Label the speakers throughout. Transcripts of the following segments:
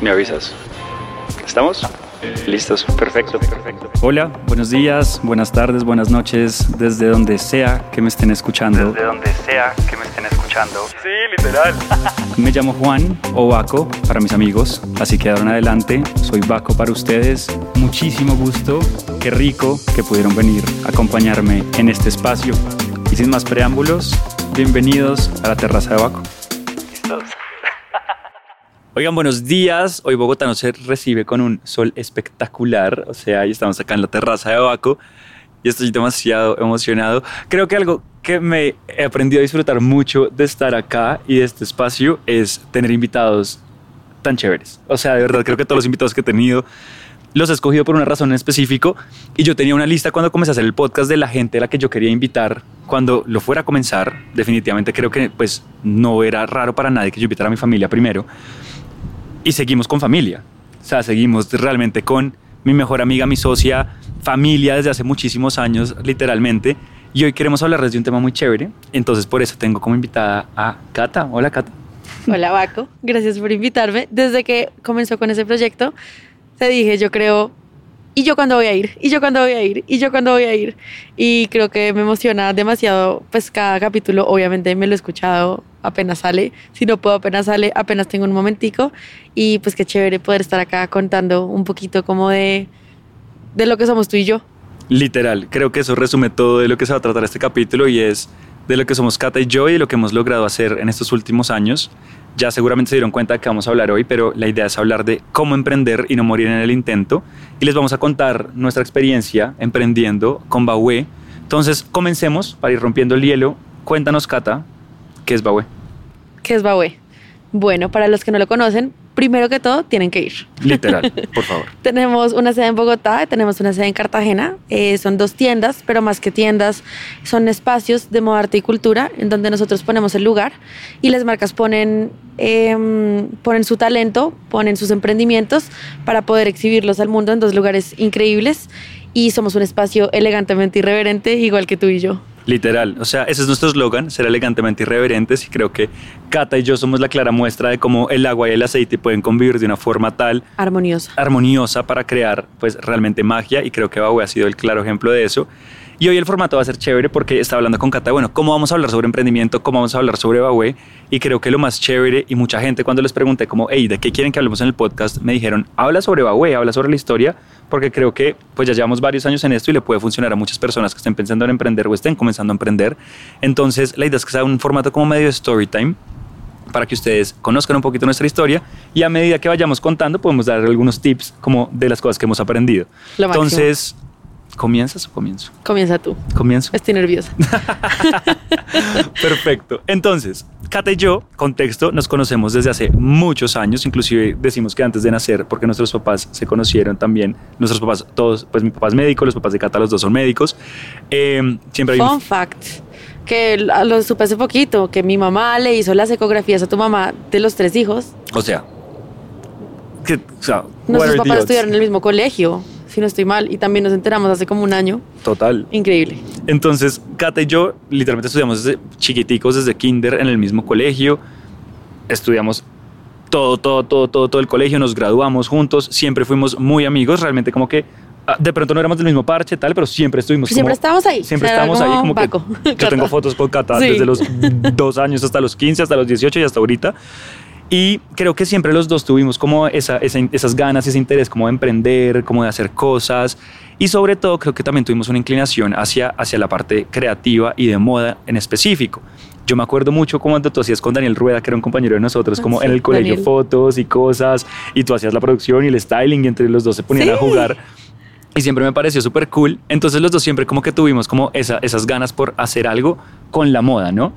Speaker 1: Me avisas. ¿Estamos? Listos, perfecto, perfecto.
Speaker 2: Hola, buenos días, buenas tardes, buenas noches, desde donde sea que me estén escuchando.
Speaker 1: Desde donde sea que me estén escuchando. Sí, literal.
Speaker 2: Me llamo Juan o Baco para mis amigos, así que ahora en adelante soy Baco para ustedes. Muchísimo gusto, qué rico que pudieron venir a acompañarme en este espacio. Y sin más preámbulos, bienvenidos a la terraza de Baco.
Speaker 1: Listos.
Speaker 2: Oigan, buenos días. Hoy Bogotá nos recibe con un sol espectacular. O sea, estamos acá en la terraza de Baco y estoy demasiado emocionado. Creo que algo que me he aprendido a disfrutar mucho de estar acá y de este espacio es tener invitados tan chéveres. O sea, de verdad, creo que todos los invitados que he tenido los he escogido por una razón en específico y yo tenía una lista cuando comencé a hacer el podcast de la gente a la que yo quería invitar cuando lo fuera a comenzar. Definitivamente creo que pues no era raro para nadie que yo invitara a mi familia primero y seguimos con familia. O sea, seguimos realmente con mi mejor amiga, mi socia, familia desde hace muchísimos años, literalmente. Y hoy queremos hablarles de un tema muy chévere. Entonces, por eso tengo como invitada a Cata. Hola, Cata.
Speaker 3: Hola, Baco. Gracias por invitarme. Desde que comenzó con ese proyecto, te dije, yo creo, ¿y yo cuándo voy a ir? ¿Y yo cuándo voy a ir? ¿Y yo cuándo voy a ir? Y creo que me emociona demasiado, pues cada capítulo, obviamente me lo he escuchado apenas sale, si no puedo apenas sale, apenas tengo un momentico y pues qué chévere poder estar acá contando un poquito como de, de lo que somos tú y yo.
Speaker 2: Literal, creo que eso resume todo de lo que se va a tratar este capítulo y es de lo que somos Cata y yo y lo que hemos logrado hacer en estos últimos años. Ya seguramente se dieron cuenta que vamos a hablar hoy, pero la idea es hablar de cómo emprender y no morir en el intento. Y les vamos a contar nuestra experiencia emprendiendo con Baue. Entonces, comencemos para ir rompiendo el hielo. Cuéntanos, Cata, ¿qué es Baue?
Speaker 3: ¿Qué es Baue? Bueno, para los que no lo conocen, primero que todo tienen que ir.
Speaker 2: Literal, por favor.
Speaker 3: tenemos una sede en Bogotá, tenemos una sede en Cartagena. Eh, son dos tiendas, pero más que tiendas, son espacios de moda, arte y cultura en donde nosotros ponemos el lugar y las marcas ponen, eh, ponen su talento, ponen sus emprendimientos para poder exhibirlos al mundo en dos lugares increíbles. Y somos un espacio elegantemente irreverente, igual que tú y yo.
Speaker 2: Literal, o sea, ese es nuestro eslogan, ser elegantemente irreverentes y creo que Cata y yo somos la clara muestra de cómo el agua y el aceite pueden convivir de una forma tal
Speaker 3: armoniosa,
Speaker 2: armoniosa para crear pues realmente magia y creo que Baue ha sido el claro ejemplo de eso. Y hoy el formato va a ser chévere porque está hablando con Cata, bueno, ¿cómo vamos a hablar sobre emprendimiento? ¿Cómo vamos a hablar sobre Baue? Y creo que lo más chévere, y mucha gente cuando les pregunté como, hey, ¿de qué quieren que hablemos en el podcast? Me dijeron, habla sobre Baue, habla sobre la historia, porque creo que pues ya llevamos varios años en esto y le puede funcionar a muchas personas que estén pensando en emprender o estén comenzando a emprender. Entonces, la idea es que sea un formato como medio story time para que ustedes conozcan un poquito nuestra historia y a medida que vayamos contando podemos dar algunos tips como de las cosas que hemos aprendido.
Speaker 3: Lo
Speaker 2: Entonces, ¿comienzas o comienzo?
Speaker 3: Comienza tú.
Speaker 2: Comienzo.
Speaker 3: Estoy nerviosa.
Speaker 2: Perfecto. Entonces, Cata y yo, contexto, nos conocemos desde hace muchos años, inclusive decimos que antes de nacer, porque nuestros papás se conocieron también, nuestros papás, todos, pues mi papá es médico, los papás de Cata, los dos son médicos. Eh, siempre hay
Speaker 3: Fun
Speaker 2: un...
Speaker 3: fact, que lo supe hace poquito, que mi mamá le hizo las ecografías a tu mamá de los tres hijos.
Speaker 2: O sea, que, o sea,
Speaker 3: Nuestros papás estudiaron en el mismo colegio, si no estoy mal, y también nos enteramos hace como un año.
Speaker 2: Total.
Speaker 3: Increíble.
Speaker 2: Entonces, Cata y yo literalmente estudiamos desde chiquiticos, desde kinder en el mismo colegio. Estudiamos todo, todo, todo, todo, todo el colegio, nos graduamos juntos, siempre fuimos muy amigos, realmente como que ah, de pronto no éramos del mismo parche, tal, pero siempre estuvimos
Speaker 3: Siempre
Speaker 2: como-
Speaker 3: estábamos ahí.
Speaker 2: Siempre estábamos ahí como que
Speaker 3: Paco,
Speaker 2: yo
Speaker 3: Cata.
Speaker 2: tengo fotos con Cata
Speaker 3: Sí.
Speaker 2: desde los dos años hasta los 15, hasta los 18 y hasta ahorita. Y creo que siempre los dos tuvimos como esa, esa- esas ganas, ese interés como de emprender, como de hacer cosas. Y sobre todo creo que también tuvimos una inclinación hacia, hacia la parte creativa y de moda en específico. Yo me acuerdo mucho cuando tú hacías con Daniel Rueda, que era un compañero de nosotros,
Speaker 3: Ah,
Speaker 2: como
Speaker 3: sí,
Speaker 2: en el colegio
Speaker 3: Daniel.
Speaker 2: fotos y cosas, y tú hacías la producción y el styling, y entre los dos se ponían a
Speaker 3: Sí.
Speaker 2: jugar. Y siempre me pareció súper cool. Entonces los dos siempre como que tuvimos como esa- esas ganas por hacer algo con la moda, ¿no?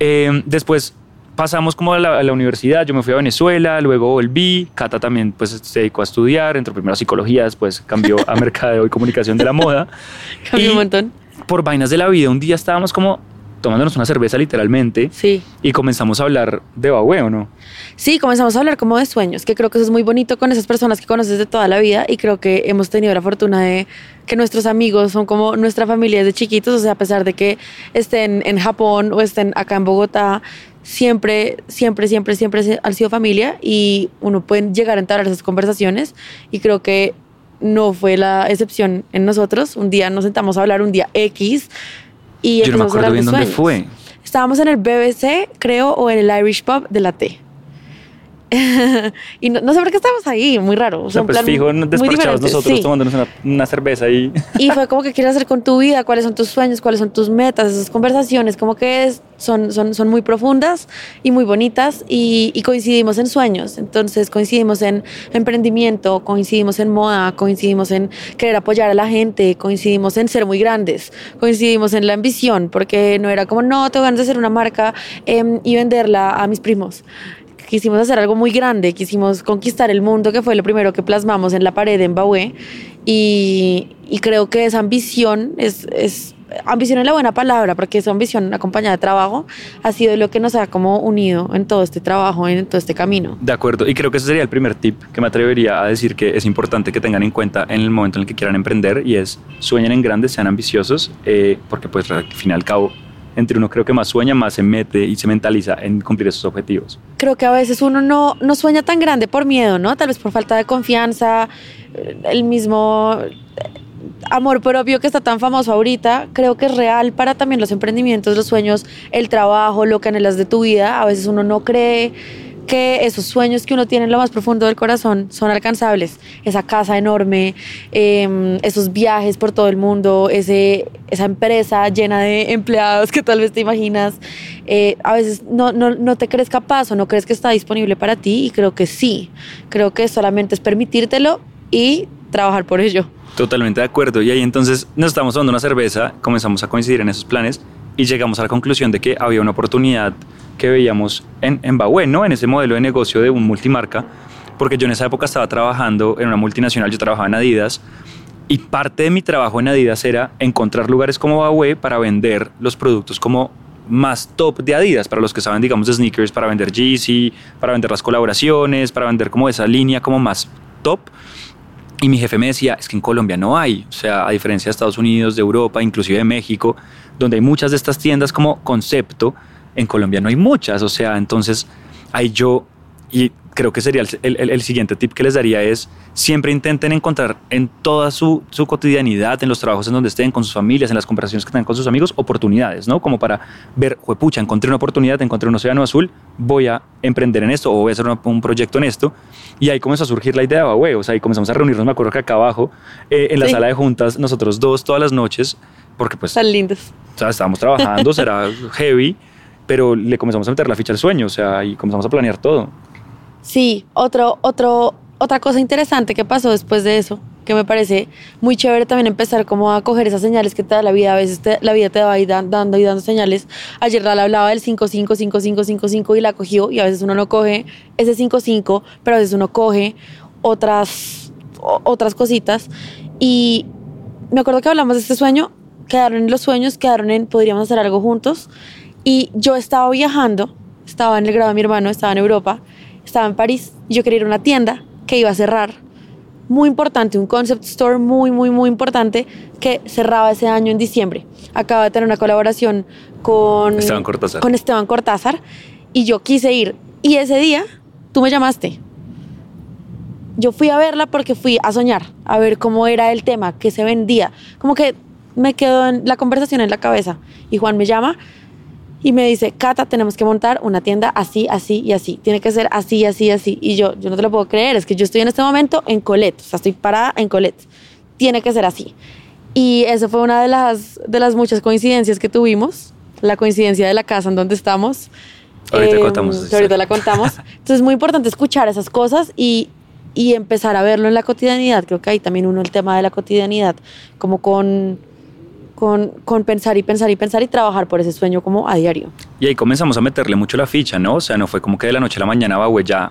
Speaker 2: Eh, después pasamos como a la, a la universidad, yo me fui a Venezuela, luego volví, Cata también pues se dedicó a estudiar, entró primero a psicología, después cambió a mercadeo y comunicación de la moda.
Speaker 3: Cambió
Speaker 2: Y
Speaker 3: un montón.
Speaker 2: Por vainas de la vida, un día estábamos como tomándonos una cerveza literalmente
Speaker 3: Sí.
Speaker 2: y comenzamos a hablar de Baue, ¿o no?
Speaker 3: Sí, comenzamos a hablar como de sueños, que creo que eso es muy bonito con esas personas que conoces de toda la vida y creo que hemos tenido la fortuna de que nuestros amigos son como nuestra familia desde chiquitos, o sea, a pesar de que estén en Japón o estén acá en Bogotá, siempre, siempre, siempre, siempre han sido familia y uno puede llegar a entrar a esas conversaciones y creo que no fue la excepción en nosotros. Un día nos sentamos a hablar, un día X. Y
Speaker 2: Yo no me
Speaker 3: empezamos a hablar
Speaker 2: acuerdo
Speaker 3: de
Speaker 2: bien dónde fue.
Speaker 3: Estábamos en el BBC, creo, o en el Irish Pub de la T. y no, no sé por qué estábamos ahí, muy raro.
Speaker 2: O sea,
Speaker 3: un
Speaker 2: pues fijo,
Speaker 3: diferente,
Speaker 2: nosotros
Speaker 3: sí.
Speaker 2: tomándonos una, una cerveza y...
Speaker 3: Y fue como que quieres hacer con tu vida, cuáles son tus sueños, cuáles son tus metas, esas conversaciones, como que es, son, son, son muy profundas y muy bonitas y, y coincidimos en sueños. Entonces coincidimos en emprendimiento, coincidimos en moda, coincidimos en querer apoyar a la gente, coincidimos en ser muy grandes, coincidimos en la ambición, porque no era como, no, tengo ganas de hacer una marca em, y venderla a mis primos quisimos hacer algo muy grande, quisimos conquistar el mundo, que fue lo primero que plasmamos en la pared en Baue. Y, y creo que esa ambición es, es, ambición es la buena palabra, porque esa ambición acompañada de trabajo ha sido lo que nos ha como unido en todo este trabajo, en todo este camino.
Speaker 2: De acuerdo, y creo que ese sería el primer tip que me atrevería a decir que es importante que tengan en cuenta en el momento en el que quieran emprender y es sueñen en grande, sean ambiciosos, eh, porque pues al fin y al cabo, entre uno creo que más sueña, más se mete y se mentaliza en cumplir esos objetivos.
Speaker 3: Creo que a veces uno no, no sueña tan grande por miedo, ¿no? Tal vez por falta de confianza, eh, el mismo eh, amor propio que está tan famoso ahorita, creo que es real para también los emprendimientos, los sueños, el trabajo, lo que anhelas de tu vida. A veces uno no cree que esos sueños que uno tiene en lo más profundo del corazón son alcanzables. Esa casa enorme, eh, esos viajes por todo el mundo, ese, esa empresa llena de empleados que tal vez te imaginas. Eh, a veces no, no, no te crees capaz o no crees que está disponible para ti y creo que sí. Creo que solamente es permitírtelo y trabajar por ello.
Speaker 2: Totalmente de acuerdo. Y ahí entonces nos estamos tomando una cerveza, comenzamos a coincidir en esos planes y llegamos a la conclusión de que había una oportunidad que veíamos en, en Bahué, ¿no? En ese modelo de negocio de un multimarca, porque yo en esa época estaba trabajando en una multinacional, yo trabajaba en Adidas, y parte de mi trabajo en Adidas era encontrar lugares como Bahué para vender los productos como más top de Adidas, para los que saben, digamos, de sneakers, para vender Yeezy, para vender las colaboraciones, para vender como esa línea como más top. Y mi jefe me decía, es que en Colombia no hay, o sea, a diferencia de Estados Unidos, de Europa, inclusive de México, donde hay muchas de estas tiendas como concepto, en Colombia no hay muchas, o sea, entonces ahí yo, y creo que sería el, el, el, siguiente tip que les daría es, siempre intenten encontrar en toda su, su, cotidianidad, en los trabajos en donde estén, con sus familias, en las conversaciones que tengan con sus amigos, oportunidades, ¿no? Como para ver, juepucha, encontré una oportunidad, encontré un océano azul, voy a emprender en esto o voy a hacer un, un proyecto en esto. Y ahí comenzó a surgir la idea de Bahué, o sea, ahí comenzamos a reunirnos, me acuerdo que acá abajo, eh, en la sí. sala de juntas, nosotros dos todas las noches, porque pues...
Speaker 3: Están lindos.
Speaker 2: O sea, estábamos trabajando, será heavy, pero le comenzamos a meter la ficha al sueño, o sea, y comenzamos a planear todo.
Speaker 3: Sí, otro, otro, otra cosa interesante que pasó después de eso, que me parece muy chévere también empezar como a coger esas señales que te la vida, a veces te, la vida te va dando y dando señales. Ayer Lala hablaba del 5-5-5-5-5-5 y la cogió y a veces uno no coge ese 5-5, pero a veces uno coge otras, otras cositas. Y me acuerdo que hablamos de este sueño, quedaron en los sueños, quedaron en podríamos hacer algo juntos. Y yo estaba viajando, estaba en el grado de mi hermano, estaba en Europa, estaba en París y yo quería ir a una tienda que iba a cerrar. Muy importante, un concept store muy, muy, muy importante que cerraba ese año en diciembre. Acaba de tener una colaboración con
Speaker 2: Esteban Cortázar.
Speaker 3: Con Esteban Cortázar y yo quise ir. Y ese día tú me llamaste. Yo fui a verla porque fui a soñar, a ver cómo era el tema, qué se vendía. Como que me quedó en la conversación en la cabeza. Y Juan me llama y me dice, Cata, tenemos que montar una tienda así, así y así. Tiene que ser así, así, así. Y yo, yo no te lo puedo creer, es que yo estoy en este momento en Colette, o sea, estoy parada en Colette. Tiene que ser así. Y eso fue una de las, de las muchas coincidencias que tuvimos, la coincidencia de la casa en donde estamos.
Speaker 2: Ahorita eh, contamos.
Speaker 3: Que ahorita la contamos. Entonces es muy importante escuchar esas cosas y, y empezar a verlo en la cotidianidad. Creo que hay también uno el tema de la cotidianidad, como con con, pensar y pensar y pensar y trabajar por ese sueño como a diario.
Speaker 2: Y ahí comenzamos a meterle mucho la ficha, ¿no? O sea, no fue como que de la noche a la mañana Bahue ya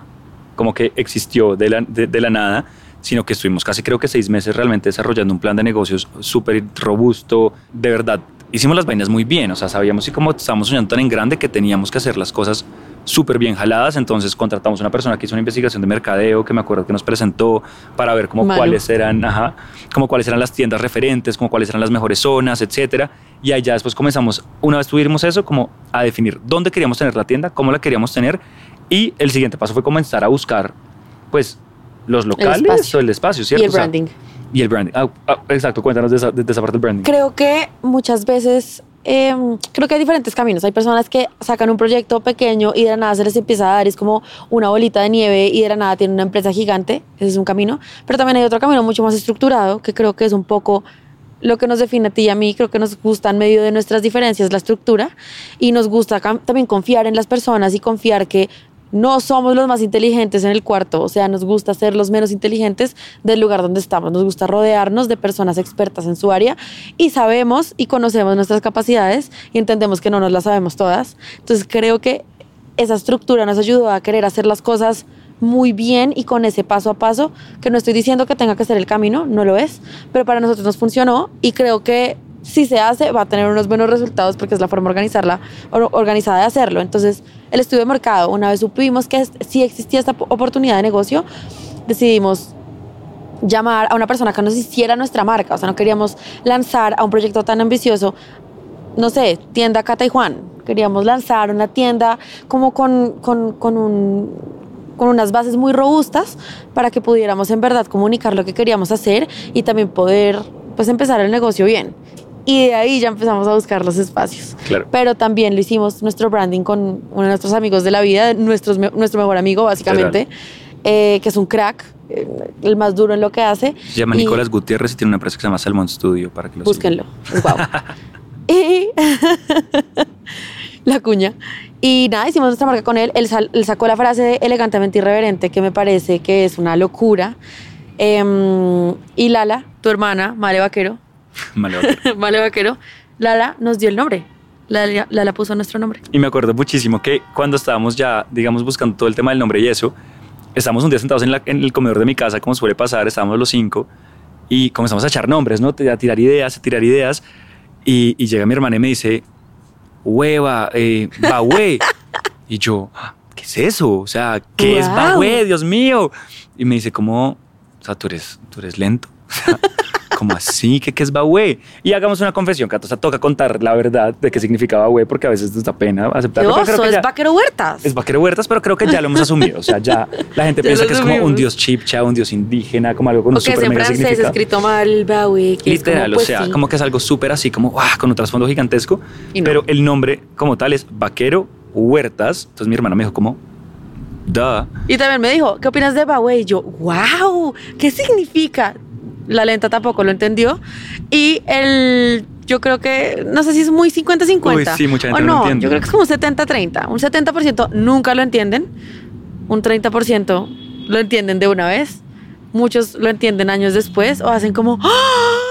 Speaker 2: como que existió de la, de, de la nada, sino que estuvimos casi creo que seis meses realmente desarrollando un plan de negocios súper robusto, de verdad. Hicimos las vainas muy bien, o sea, sabíamos y como estábamos soñando tan en grande que teníamos que hacer las cosas súper bien jaladas, entonces contratamos una persona que hizo una investigación de mercadeo, que me acuerdo que nos presentó para ver como cuáles eran, ajá, como cuáles eran las tiendas referentes, como cuáles eran las mejores zonas, etcétera. Y ya después comenzamos, una vez tuvimos eso, como a definir dónde queríamos tener la tienda, cómo la queríamos tener, y el siguiente paso fue comenzar a buscar, pues, los locales
Speaker 3: espacio.
Speaker 2: o el espacio, ¿cierto?
Speaker 3: Y el
Speaker 2: O sea,
Speaker 3: branding.
Speaker 2: y el branding. Ah, ah, exacto, cuéntanos de esa, de, de esa parte del branding.
Speaker 3: Creo que muchas veces, eh, creo que hay diferentes caminos. Hay personas que sacan un proyecto pequeño y de la nada se les empieza a dar, es como una bolita de nieve y de la nada tienen una empresa gigante. Ese es un camino. Pero también hay otro camino mucho más estructurado, que creo que es un poco lo que nos define a ti y a mí. Creo que nos gusta en medio de nuestras diferencias la estructura y nos gusta también confiar en las personas y confiar que no somos los más inteligentes en el cuarto, o sea, nos gusta ser los menos inteligentes del lugar donde estamos, nos gusta rodearnos de personas expertas en su área y sabemos y conocemos nuestras capacidades y entendemos que no nos las sabemos todas. Entonces creo que esa estructura nos ayudó a querer hacer las cosas muy bien y con ese paso a paso, que no estoy diciendo que tenga que ser el camino, no lo es, pero para nosotros nos funcionó y creo que si se hace va a tener unos buenos resultados porque es la forma organizarla, or- organizada de hacerlo. Entonces, el estudio de mercado, una vez supimos que sí existía esta po- oportunidad de negocio, decidimos llamar a una persona que nos hiciera nuestra marca, o sea, no queríamos lanzar a un proyecto tan ambicioso, no sé, tienda Cata y Juan, queríamos lanzar una tienda como con, con, con un con unas bases muy robustas para que pudiéramos en verdad comunicar lo que queríamos hacer y también poder pues empezar el negocio bien. Y de ahí ya empezamos a buscar los espacios.
Speaker 2: Claro.
Speaker 3: Pero también lo hicimos nuestro branding con uno de nuestros amigos de la vida, nuestros, nuestro mejor amigo básicamente, eh, que es un crack, eh, el más duro en lo que hace.
Speaker 2: Se llama
Speaker 3: Y-
Speaker 2: Nicolás Gutiérrez y tiene una empresa que se llama Salmon Studio para que lo.
Speaker 3: Búsquenlo, es guau. y la cuña. Y nada, hicimos nuestra marca con él. Él, sal- él sacó la frase de elegantemente irreverente, que me parece que es una locura. Em, y Lala, tu hermana, Male Vaquero,
Speaker 2: Vale, vale.
Speaker 3: Male Vaquero, Lala nos dio el nombre. Lala, Lala puso nuestro nombre.
Speaker 2: Y me acuerdo muchísimo que cuando estábamos ya, digamos, buscando todo el tema del nombre y eso, estábamos un día sentados en, la- en el comedor de mi casa, como suele pasar, estábamos los cinco, y comenzamos a echar nombres, ¿no? A tirar ideas, a tirar ideas, y, y llega mi hermana y me dice, hueva, eh, bahue. y yo, "Ah, ¿qué es eso? O sea, ¿qué es
Speaker 3: Guau.
Speaker 2: bahue, Dios mío? Y me dice, ¿cómo? O sea, tú eres, tú eres lento. ¿Cómo así? ¿Qué, qué es Bahue? Y hagamos una confesión, Cato. O sea, toca contar la verdad de qué significa Bahue, porque a veces nos da pena
Speaker 3: ¡Qué
Speaker 2: aceptarlo. pero creo
Speaker 3: oso!
Speaker 2: que
Speaker 3: Es
Speaker 2: ya-
Speaker 3: Vaquero Huertas.
Speaker 2: es vaquero huertas, pero creo que ya lo hemos asumido. O sea, ya la gente
Speaker 3: Ya
Speaker 2: piensa que es como un dios chipcha, un dios indígena, como algo con
Speaker 3: o
Speaker 2: un
Speaker 3: que es
Speaker 2: super
Speaker 3: en
Speaker 2: mega
Speaker 3: francés
Speaker 2: significado.
Speaker 3: escrito mal, Bowie. que es
Speaker 2: Literal,
Speaker 3: como, pues,
Speaker 2: o sea,
Speaker 3: sí.
Speaker 2: como que es algo súper así, como ¡guau! con un trasfondo gigantesco.
Speaker 3: No.
Speaker 2: Pero el nombre como tal es Vaquero Huertas. Entonces mi hermana me dijo como, da.
Speaker 3: Y también me dijo, ¿qué opinas de Baue? Y yo, wow, ¿qué significa? La lenta tampoco lo entendió. Y el, yo creo que, no sé si es muy 50-50.
Speaker 2: Uy, sí, mucha gente
Speaker 3: o
Speaker 2: no
Speaker 3: no,
Speaker 2: entiende.
Speaker 3: yo creo que es como un 70-30. Un 70% nunca lo entienden. Un 30% lo entienden de una vez. Muchos lo entienden años después o hacen como, ¡Ah!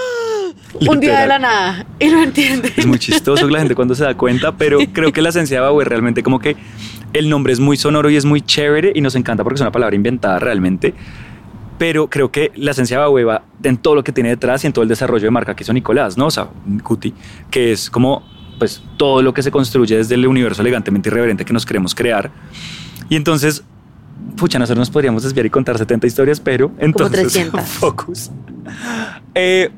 Speaker 3: un día de la nada. Y lo entienden.
Speaker 2: Es muy chistoso la gente cuando se da cuenta, pero creo que la esencia de Bahue realmente como que el nombre es muy sonoro y es muy chévere y nos encanta porque es una palabra inventada realmente. Pero creo que la esencia de Bahue va en todo lo que tiene detrás y en todo el desarrollo de marca que hizo Nicolás, ¿no? O sea, Cuti, que es como pues todo lo que se construye desde el universo elegantemente irreverente que nos queremos crear. Y entonces, pucha, nosotros nos podríamos desviar y contar 70 historias, pero entonces,
Speaker 3: 300.
Speaker 2: focus. Eh,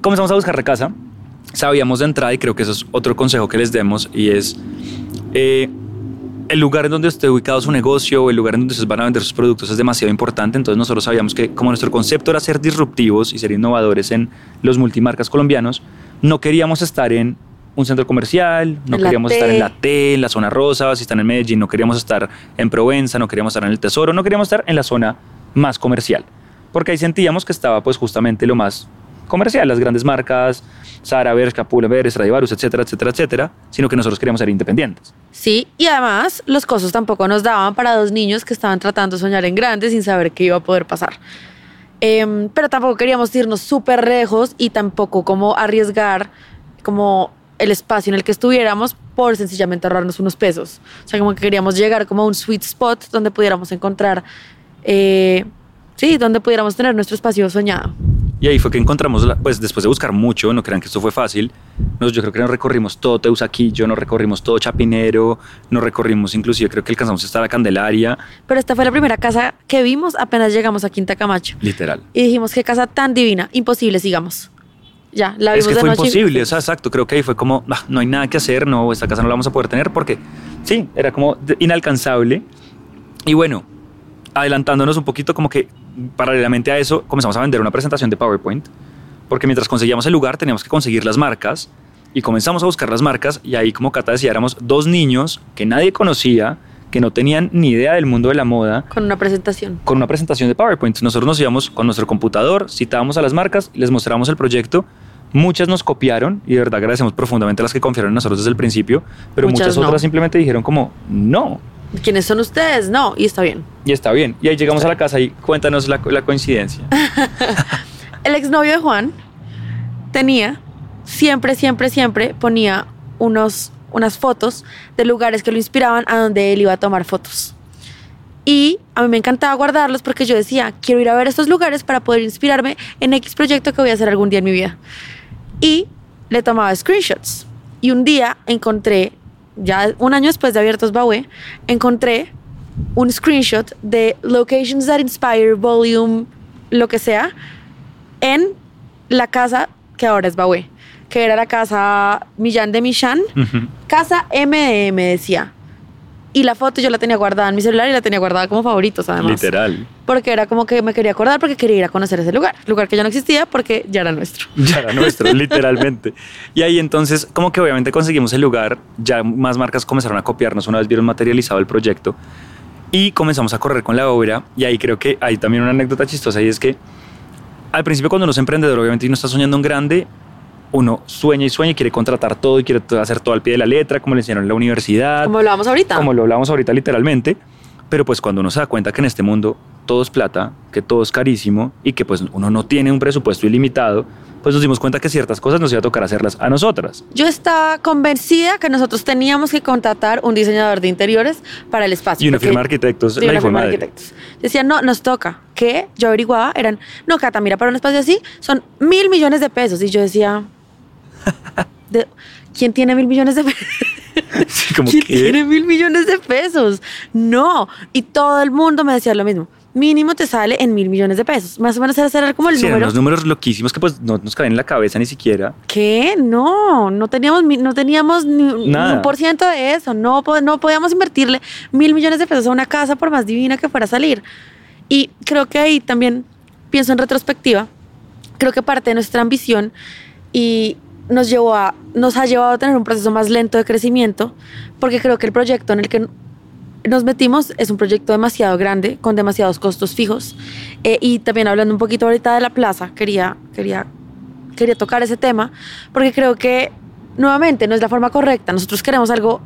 Speaker 2: comenzamos a buscar la casa. Sabíamos de entrada, y creo que eso es otro consejo que les demos, y es eh, el lugar en donde esté ubicado su negocio o el lugar en donde ustedes van a vender sus productos es demasiado importante. Entonces nosotros sabíamos que como nuestro concepto era ser disruptivos y ser innovadores en los multimarcas colombianos, no queríamos estar en un centro comercial, no
Speaker 3: la
Speaker 2: queríamos
Speaker 3: T.
Speaker 2: estar en la T, en la zona rosa, si están en Medellín, no queríamos estar en Provenza, no queríamos estar en el Tesoro, no queríamos estar en la zona más comercial, porque ahí sentíamos que estaba pues justamente lo más comercial, las grandes marcas, Sara, Bershka, Pull&Bear, Stradivarius, etcétera, etcétera, etcétera, sino que nosotros queríamos ser independientes.
Speaker 3: Sí, y además los costos tampoco nos daban para dos niños que estaban tratando de soñar en grande sin saber qué iba a poder pasar. Em, pero tampoco queríamos irnos súper lejos y tampoco como arriesgar como el espacio en el que estuviéramos por sencillamente ahorrarnos unos pesos. O sea, como que queríamos llegar como a un sweet spot donde pudiéramos encontrar, eh, sí, donde pudiéramos tener nuestro espacio soñado.
Speaker 2: Y ahí fue que encontramos, la- pues después de buscar mucho, no crean que esto fue fácil, nos, yo creo que nos recorrimos todo Teusaquillo, nos recorrimos todo Chapinero, nos recorrimos inclusive, creo que alcanzamos hasta la Candelaria,
Speaker 3: Pero esta fue la primera casa que vimos apenas llegamos a Quinta Camacho.
Speaker 2: literal.
Speaker 3: Y dijimos, qué casa tan divina, imposible, sigamos. Ya, la
Speaker 2: Es
Speaker 3: vimos
Speaker 2: que
Speaker 3: de
Speaker 2: fue
Speaker 3: noche y
Speaker 2: imposible, o
Speaker 3: fuimos.
Speaker 2: sea, exacto, creo que ahí fue como, "Ah, no hay nada que hacer, no, esta casa no la vamos a poder tener porque, sí, era como inalcanzable. Y bueno, adelantándonos un poquito, como que paralelamente a eso comenzamos a vender una presentación de PowerPoint, porque mientras conseguíamos el lugar teníamos que conseguir las marcas y comenzamos a buscar las marcas y ahí como Cata decía, éramos dos niños que nadie conocía, que no tenían ni idea del mundo de la moda,
Speaker 3: Con una presentación.
Speaker 2: con una presentación de PowerPoint. Nosotros nos íbamos con nuestro computador, citábamos a las marcas, les mostramos el proyecto. Muchas nos copiaron y de verdad agradecemos profundamente a las que confiaron en nosotros desde el principio, pero
Speaker 3: Muchas
Speaker 2: muchas,
Speaker 3: no.
Speaker 2: otras simplemente dijeron como no.
Speaker 3: ¿Quiénes son ustedes? No, y está bien.
Speaker 2: Y está bien. Y ahí llegamos a la casa y cuéntanos la, la coincidencia.
Speaker 3: El exnovio de Juan tenía, siempre, siempre, siempre ponía unos, unas fotos de lugares que lo inspiraban a donde él iba a tomar fotos. Y a mí me encantaba guardarlos porque yo decía, quiero ir a ver estos lugares para poder inspirarme en X proyecto que voy a hacer algún día en mi vida. Y le tomaba screenshots. Y un día encontré, ya un año después de Abiertos Baue, encontré un screenshot de Locations That Inspire Volume, lo que sea, en la casa que ahora es Baue, que era la casa Millán de Michan,
Speaker 2: Ujú.
Speaker 3: casa MDM decía. Y la foto yo la tenía guardada en mi celular y la tenía guardada como favoritos además.
Speaker 2: Literal.
Speaker 3: Porque era como que me quería acordar porque quería ir a conocer ese lugar. Lugar que ya no existía porque ya era nuestro.
Speaker 2: Ya era nuestro, literalmente. Y ahí entonces, como que obviamente conseguimos el lugar, ya más marcas comenzaron a copiarnos una vez vieron materializado el proyecto y comenzamos a correr con la obra. Y ahí creo que hay también una anécdota chistosa y es que al principio cuando uno es emprendedor, obviamente uno está soñando en grande, uno sueña y sueña y quiere contratar todo y quiere hacer todo al pie de la letra, como le enseñaron en la universidad
Speaker 3: Como hablábamos ahorita.
Speaker 2: como lo hablamos ahorita literalmente, pero pues cuando uno se da cuenta que en este mundo todo es plata, que todo es carísimo y que pues uno no tiene un presupuesto ilimitado, pues nos dimos cuenta que ciertas cosas nos iba a tocar hacerlas a nosotras.
Speaker 3: Yo estaba convencida que nosotros teníamos que contratar un diseñador de interiores para el espacio.
Speaker 2: Y una firma de arquitectos,
Speaker 3: una
Speaker 2: de
Speaker 3: firma de arquitectos. Decían, no, nos toca. ¿Qué? Yo averiguaba, eran, no, Cata, mira, para un espacio así son mil millones de pesos. Y yo decía, de- ¿quién tiene mil millones de pesos?
Speaker 2: Sí, como
Speaker 3: ¿Quién
Speaker 2: que
Speaker 3: tiene mil millones de pesos? No. Y todo el mundo me decía lo mismo. Mínimo te sale en mil millones de pesos. Más o menos era como el
Speaker 2: sí, eran
Speaker 3: número.
Speaker 2: unos números loquísimos que pues no nos caben en la cabeza ni siquiera.
Speaker 3: ¿Qué? No, no teníamos, no teníamos ni, ni un por ciento de eso. No, no podíamos invertirle mil millones de pesos a una casa por más divina que fuera a salir. Y creo que ahí también pienso en retrospectiva. Creo que parte de nuestra ambición y nos llevó a, nos ha llevado a tener un proceso más lento de crecimiento, porque creo que el proyecto en el que nos metimos es un proyecto demasiado grande, con demasiados costos fijos. Eh, y también hablando un poquito ahorita de la plaza, quería, quería, quería tocar ese tema, porque creo que nuevamente no es la forma correcta. Nosotros queremos algo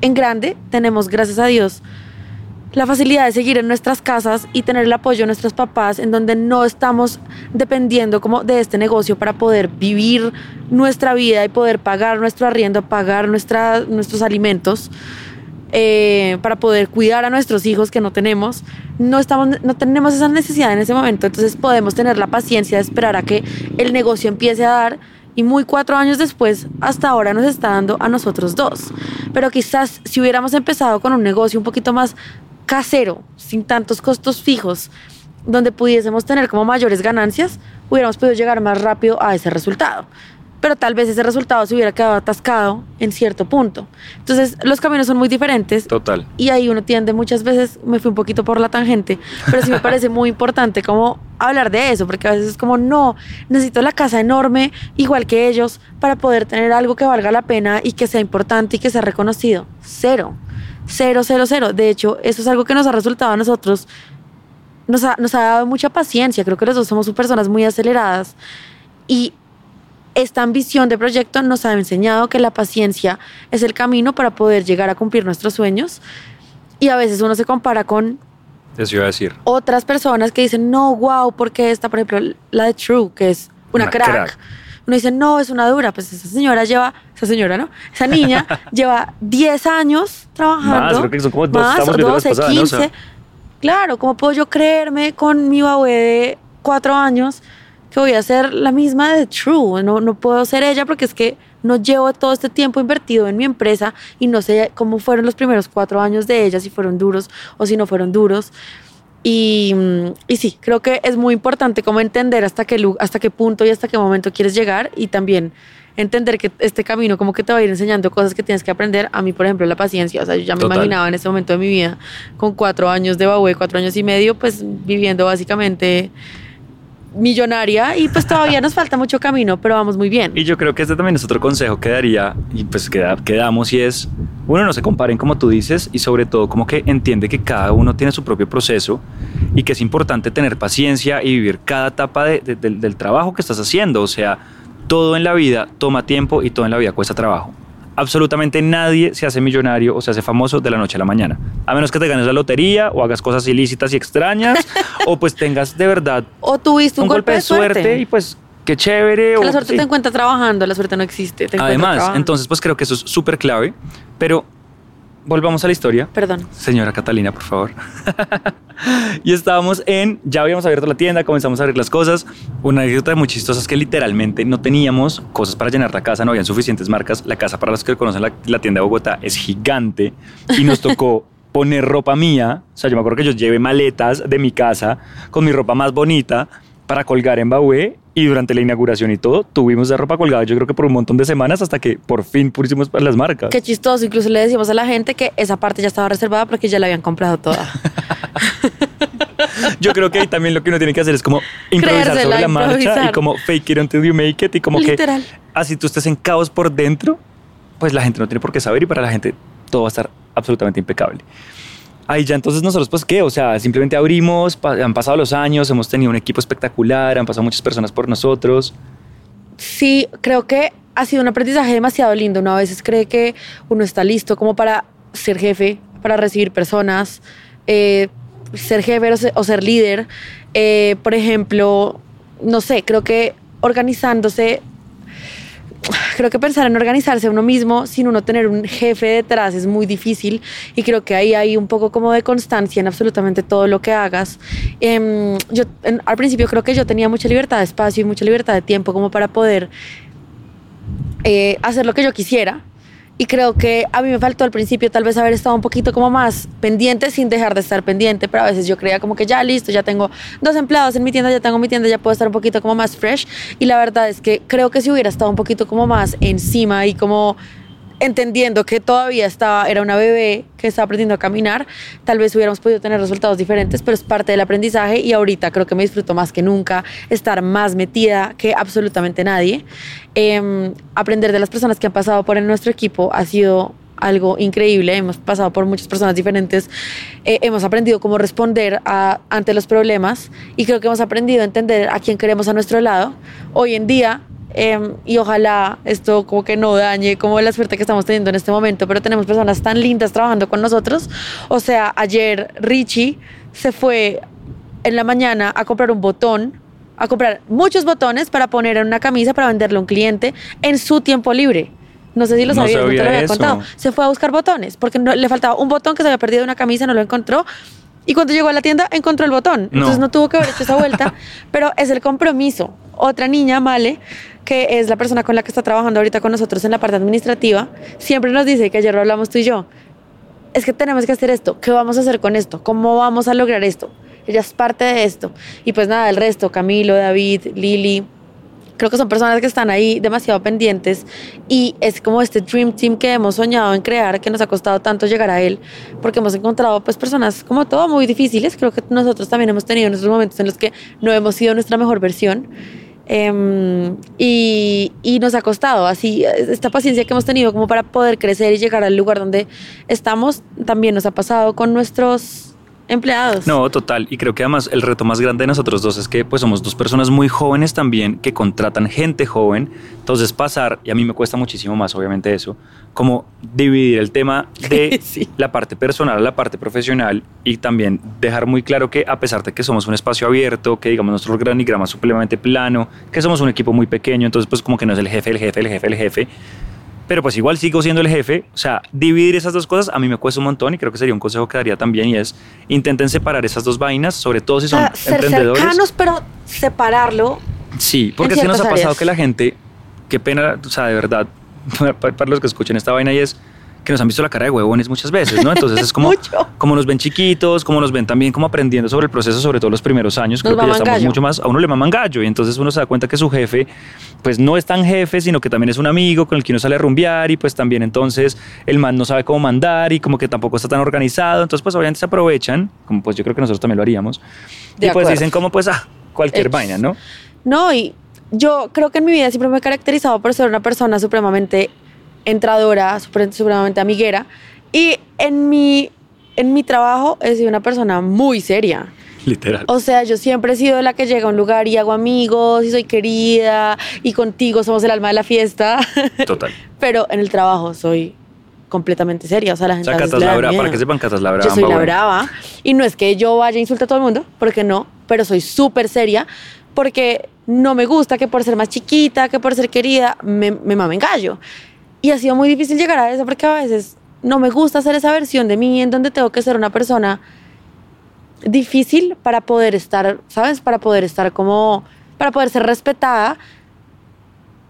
Speaker 3: en grande, tenemos, gracias a Dios, la facilidad de seguir en nuestras casas y tener el apoyo de nuestros papás, en donde no estamos dependiendo como de este negocio para poder vivir nuestra vida y poder pagar nuestro arriendo, pagar nuestros alimentos, eh, para poder cuidar a nuestros hijos que no tenemos. No, estamos, no tenemos esa necesidad en ese momento, entonces podemos tener la paciencia de esperar a que el negocio empiece a dar y muy cuatro años después, hasta ahora nos está dando a nosotros dos. Pero quizás si hubiéramos empezado con un negocio un poquito más casero, sin tantos costos fijos, donde pudiésemos tener como mayores ganancias, hubiéramos podido llegar más rápido a ese resultado. Pero tal vez ese resultado se hubiera quedado atascado en cierto punto. Entonces, los caminos son muy diferentes
Speaker 2: Total.
Speaker 3: y ahí uno tiende muchas veces, me fui un poquito por la tangente, pero sí me parece muy importante como hablar de eso, porque a veces es como, no, necesito la casa enorme, igual que ellos, para poder tener algo que valga la pena y que sea importante y que sea reconocido. Cero, cero, cero, cero. De hecho, eso es algo que nos ha resultado a nosotros, nos ha, nos ha dado mucha paciencia, creo que los dos somos personas muy aceleradas y esta ambición de proyecto nos ha enseñado que la paciencia es el camino para poder llegar a cumplir nuestros sueños. Y a veces uno se compara con
Speaker 2: Eso iba a decir.
Speaker 3: otras personas que dicen, no, wow, porque esta, por ejemplo, la de True, que es una,
Speaker 2: Una
Speaker 3: crack.
Speaker 2: crack.
Speaker 3: Uno dice, no, es una dura. Pues esa señora lleva, esa señora, ¿no? Esa niña lleva 10 años trabajando.
Speaker 2: Más, creo que son como dos,
Speaker 3: más,
Speaker 2: estamos viendo la vez
Speaker 3: 12,
Speaker 2: pasada, ¿no? O sea,
Speaker 3: 15. Claro, ¿cómo puedo yo creerme con mi babue de 4 años que voy a ser la misma de True. No, no puedo ser ella porque es que no llevo todo este tiempo invertido en mi empresa y no sé cómo fueron los primeros cuatro años de ella, si fueron duros o si no fueron duros. Y, y sí, creo que es muy importante como entender hasta qué, hasta qué punto y hasta qué momento quieres llegar y también entender que este camino como que te va a ir enseñando cosas que tienes que aprender. A mí, por ejemplo, la paciencia. O sea, yo ya me
Speaker 2: Total.
Speaker 3: imaginaba en ese momento de mi vida con cuatro años de Babué, cuatro años y medio, pues viviendo básicamente millonaria y pues todavía nos falta mucho camino, pero vamos muy bien.
Speaker 2: Y yo creo que este también es otro consejo que daría y pues que, que damos y es, uno, no se comparen como tú dices y sobre todo como que entiende que cada uno tiene su propio proceso y que es importante tener paciencia y vivir cada etapa de- de- del- del trabajo que estás haciendo. O sea, todo en la vida toma tiempo y todo en la vida cuesta trabajo. Absolutamente nadie se hace millonario o se hace famoso de la noche a la mañana. A menos que te ganes la lotería o hagas cosas ilícitas y extrañas o pues tengas de verdad
Speaker 3: O tuviste un,
Speaker 2: un golpe de suerte, y pues qué chévere.
Speaker 3: Que
Speaker 2: o-
Speaker 3: la suerte
Speaker 2: sí.
Speaker 3: te encuentra trabajando, la suerte no existe. te
Speaker 2: Además, entonces pues creo que eso es súper clave, pero volvamos a la historia.
Speaker 3: Perdón.
Speaker 2: Señora Catalina, por favor. y estábamos en, ya habíamos abierto la tienda, comenzamos a abrir las cosas. Una anécdota muy chistosa es que literalmente no teníamos cosas para llenar la casa, no habían suficientes marcas. La casa, para los que conocen la, la tienda de Bogotá, es gigante y nos tocó poner ropa mía. O sea, yo me acuerdo que yo llevé maletas de mi casa con mi ropa más bonita para colgar en Bahué y durante la inauguración y todo tuvimos esa ropa colgada yo creo que por un montón de semanas hasta que por fin pusimos para las marcas.
Speaker 3: Qué chistoso. Incluso le decíamos a la gente que esa parte ya estaba reservada porque ya la habían comprado toda.
Speaker 2: Yo creo que ahí también lo que uno tiene que hacer es como improvisar
Speaker 3: Creérsela,
Speaker 2: sobre la marcha
Speaker 3: improvisar.
Speaker 2: y como fake it until you make it y como
Speaker 3: Literal.
Speaker 2: que así tú estés en caos por dentro, pues la gente no tiene por qué saber y para la gente todo va a estar absolutamente impecable. Ahí ya entonces nosotros pues qué, o sea, simplemente abrimos, pa- han pasado los años, hemos tenido un equipo espectacular, han pasado muchas personas por nosotros.
Speaker 3: Sí, creo que ha sido un aprendizaje demasiado lindo. Uno a veces cree que uno está listo como para ser jefe, para recibir personas, eh, ser jefe o ser, o ser líder. Eh, por ejemplo, no sé, creo que organizándose, creo que pensar en organizarse uno mismo sin uno tener un jefe detrás es muy difícil y creo que ahí hay un poco como de constancia en absolutamente todo lo que hagas. Em, yo en- al principio creo que yo tenía mucha libertad de espacio y mucha libertad de tiempo como para poder eh, hacer lo que yo quisiera. Y creo que a mí me faltó al principio tal vez haber estado un poquito como más pendiente sin dejar de estar pendiente, pero a veces yo creía como que ya listo, ya tengo dos empleados en mi tienda, ya tengo mi tienda, ya puedo estar un poquito como más fresh. Y la verdad es que creo que si hubiera estado un poquito como más encima y como entendiendo que todavía estaba, era una bebé que estaba aprendiendo a caminar, tal vez hubiéramos podido tener resultados diferentes, pero es parte del aprendizaje y ahorita creo que me disfruto más que nunca estar más metida que absolutamente nadie. Em, aprender de las personas que han pasado por en nuestro equipo ha sido algo increíble, hemos pasado por muchas personas diferentes, eh, hemos aprendido cómo responder ante los problemas y creo que hemos aprendido a entender a quién queremos a nuestro lado. Hoy en día Em, y ojalá esto como que no dañe como la suerte que estamos teniendo en este momento, pero tenemos personas tan lindas trabajando con nosotros. O sea, ayer Richie se fue en la mañana a comprar un botón, a comprar muchos botones para poner en una camisa para venderle a un cliente en su tiempo libre. No sé si lo
Speaker 2: No
Speaker 3: sabías, no te
Speaker 2: sabía
Speaker 3: lo había contado. Se fue a buscar botones porque no- le faltaba un botón que se había perdido de una camisa, no lo encontró. Y cuando llegó a la tienda encontró el botón. Entonces
Speaker 2: No.
Speaker 3: no tuvo que haber hecho esa vuelta, pero es el compromiso. Otra niña, Male, que es la persona con la que está trabajando ahorita con nosotros en la parte administrativa, siempre nos dice que ayer lo hablamos tú y yo. Es que tenemos que hacer esto. ¿Qué vamos a hacer con esto? ¿Cómo vamos a lograr esto? Ella es parte de esto. Y pues nada, el resto, Camilo, David, Lili, creo que son personas que están ahí demasiado pendientes y es como este dream team que hemos soñado en crear, que nos ha costado tanto llegar a él, porque hemos encontrado pues personas como todo muy difíciles, creo que nosotros también hemos tenido nuestros momentos en los que no hemos sido nuestra mejor versión. Em, y, y nos ha costado así esta paciencia que hemos tenido como para poder crecer y llegar al lugar donde estamos también nos ha pasado con nuestros empleados.
Speaker 2: No, total. Y creo que además el reto más grande de nosotros dos es que pues somos dos personas muy jóvenes también que contratan gente joven. Entonces pasar, y a mí me cuesta muchísimo más obviamente eso, como dividir el tema de
Speaker 3: Sí.
Speaker 2: la parte personal a la parte profesional y también dejar muy claro que a pesar de que somos un espacio abierto, que digamos nuestro organigrama es supremamente plano, que somos un equipo muy pequeño, entonces pues como que no es el jefe, el jefe, el jefe, el jefe, pero pues igual sigo siendo el jefe. O sea, dividir esas dos cosas a mí me cuesta un montón y creo que sería un consejo que daría también y es intenten separar esas dos vainas, sobre todo si
Speaker 3: O
Speaker 2: son
Speaker 3: sea, ser
Speaker 2: emprendedores.
Speaker 3: cercanos, pero separarlo
Speaker 2: Sí, porque se nos ha pasado que la gente, qué pena, o sea, de verdad, para, para los que escuchen esta vaina y es que nos han visto la cara de huevones muchas veces, ¿no? Entonces es como, como nos ven chiquitos, como nos ven también como aprendiendo sobre el proceso, sobre todo los primeros años,
Speaker 3: Nos
Speaker 2: creo que ya estamos
Speaker 3: gallo.
Speaker 2: mucho más, a uno le maman gallo y entonces uno se da cuenta que su jefe, pues no es tan jefe, sino que también es un amigo con el que uno sale a rumbear y pues también entonces el man no sabe cómo mandar y como que tampoco está tan organizado, entonces pues obviamente se aprovechan, como pues yo creo que nosotros también lo haríamos,
Speaker 3: De
Speaker 2: y pues dicen como pues, ah, cualquier vaina, ¿no?
Speaker 3: No, y yo creo que en mi vida siempre me he caracterizado por ser una persona supremamente entradora, supre- supremamente amiguera. Y en mi, en mi trabajo he sido una persona muy seria.
Speaker 2: Literal.
Speaker 3: O sea, yo siempre he sido la que llega a un lugar y hago amigos y soy querida y contigo somos el alma de la fiesta.
Speaker 2: Total.
Speaker 3: Pero en el trabajo soy completamente seria. O sea, la
Speaker 2: O
Speaker 3: gente
Speaker 2: sea,
Speaker 3: a veces
Speaker 2: Catas la brava, para que sepan, Catas la brava.
Speaker 3: Yo soy la brava. Y no es que yo vaya a insultar a todo el mundo, porque no, pero soy súper seria, porque no me gusta que por ser más chiquita, que por ser querida, me, me mamen gallo. Y ha sido muy difícil llegar a eso, porque a veces no me gusta hacer esa versión de mí en donde tengo que ser una persona difícil para poder estar, ¿sabes? Para poder estar como, para poder ser respetada.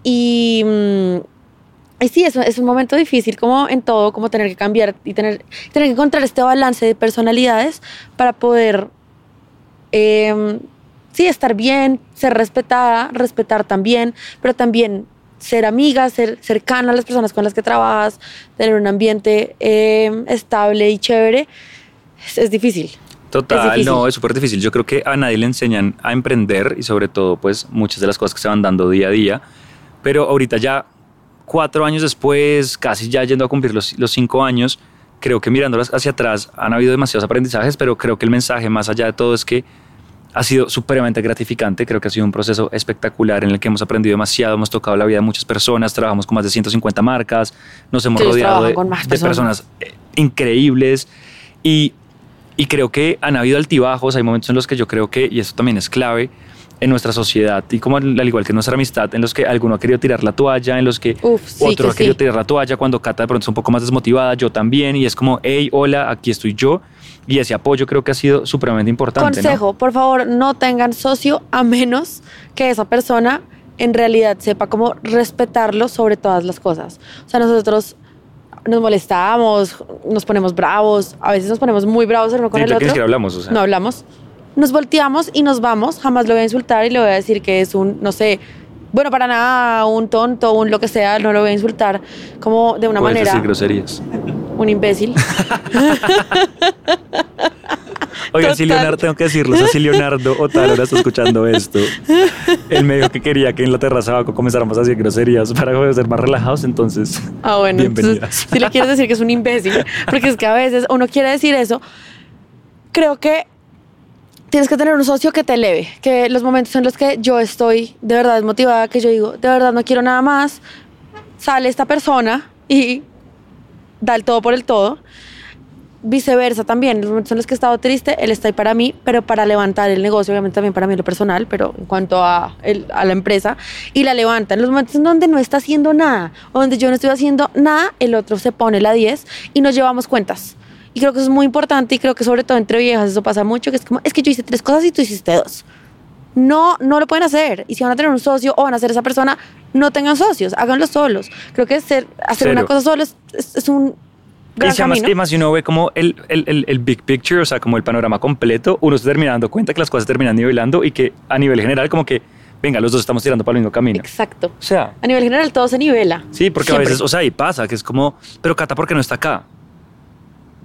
Speaker 3: Y, mm, y sí, es, es un momento difícil como en todo, como tener que cambiar y tener, tener que encontrar este balance de personalidades para poder, eh, sí, estar bien, ser respetada, respetar también, pero también ser amiga, ser cercana a las personas con las que trabajas, tener un ambiente eh, estable y chévere, es, es difícil. Es
Speaker 2: Total,
Speaker 3: difícil.
Speaker 2: no, es súper difícil. Yo creo que a nadie le enseñan a emprender y sobre todo, pues, muchas de las cosas que se van dando día a día. Pero ahorita ya, cuatro años después, casi ya yendo a cumplir los, los cinco años, creo que mirándolas hacia atrás han habido demasiados aprendizajes, pero creo que el mensaje más allá de todo es que ha sido supremamente gratificante. Creo que ha sido un proceso espectacular en el que hemos aprendido demasiado, hemos tocado la vida de muchas personas, trabajamos con más de 150 marcas, nos hemos rodeado de,
Speaker 3: con más
Speaker 2: de
Speaker 3: personas.
Speaker 2: personas eh, increíbles y, y creo que han habido altibajos, hay momentos en los que yo creo que, y esto también es clave, en nuestra sociedad y como al al igual que nuestra amistad, en los que alguno ha querido tirar la toalla, en los que
Speaker 3: Uf, sí
Speaker 2: otro
Speaker 3: que
Speaker 2: ha querido
Speaker 3: sí.
Speaker 2: tirar la toalla, cuando Cata de pronto es un poco más desmotivada, yo también, y es como, hey, hola, aquí estoy yo, y ese apoyo creo que ha sido supremamente importante. ¿no?
Speaker 3: Consejo, por favor, no tengan socio a menos que esa persona en realidad sepa cómo respetarlo sobre todas las cosas. O sea, nosotros nos molestamos, nos ponemos bravos, a veces nos ponemos muy bravos el uno con
Speaker 2: Sí,
Speaker 3: el
Speaker 2: creo que ni
Speaker 3: otro.
Speaker 2: siquiera hablamos, o sea.
Speaker 3: No hablamos. Nos volteamos y nos vamos. Jamás lo voy a insultar y le voy a decir que es un, no sé, bueno, para nada, un tonto, un lo que sea, no lo voy a insultar como de una
Speaker 2: Puedes
Speaker 3: manera,
Speaker 2: decir groserías.
Speaker 3: un imbécil.
Speaker 2: Oigan, si. Leonardo, tengo que decirlo, o sea, si Leonardo o tal ahora está escuchando esto, él me dijo que quería que en la terraza abajo comenzáramos a decir groserías para poder ser más relajados, entonces,
Speaker 3: Ah, bueno, entonces,
Speaker 2: bienvenidas.
Speaker 3: si le quieres decir que es un imbécil, porque es que a veces uno quiere decir eso, creo que tienes que tener un socio que te eleve, que los momentos en los que yo estoy de verdad desmotivada, que yo digo, de verdad no quiero nada más, sale esta persona y da el todo por el todo. Viceversa también, los momentos en los que he estado triste, él está ahí para mí, pero para levantar el negocio, obviamente también para mí lo personal, pero en cuanto a, el- a la empresa, y la levanta. En los momentos en donde no está haciendo nada, donde yo no estoy haciendo nada, el otro se pone la 10 y nos llevamos cuentas. Y creo que eso es muy importante y creo que sobre todo entre viejas eso pasa mucho, que es como, es que yo hice tres cosas y tú hiciste dos. No, no lo pueden hacer. Y si van a tener un socio o van a ser esa persona, no tengan socios, háganlo solos. Creo que ser, hacer
Speaker 2: Cero.
Speaker 3: una cosa solo es, es- es un
Speaker 2: Y si además,
Speaker 3: camino.
Speaker 2: y más si uno ve como el, el, el, el big picture, o sea, como el panorama completo, uno se termina dando cuenta que las cosas terminan nivelando y que a nivel general como que, venga, los dos estamos tirando para el mismo camino.
Speaker 3: Exacto.
Speaker 2: O sea,
Speaker 3: A nivel general todo se nivela.
Speaker 2: sí, porque
Speaker 3: Siempre.
Speaker 2: a veces, o sea, y pasa, que es como, pero Cata, ¿por qué no está acá?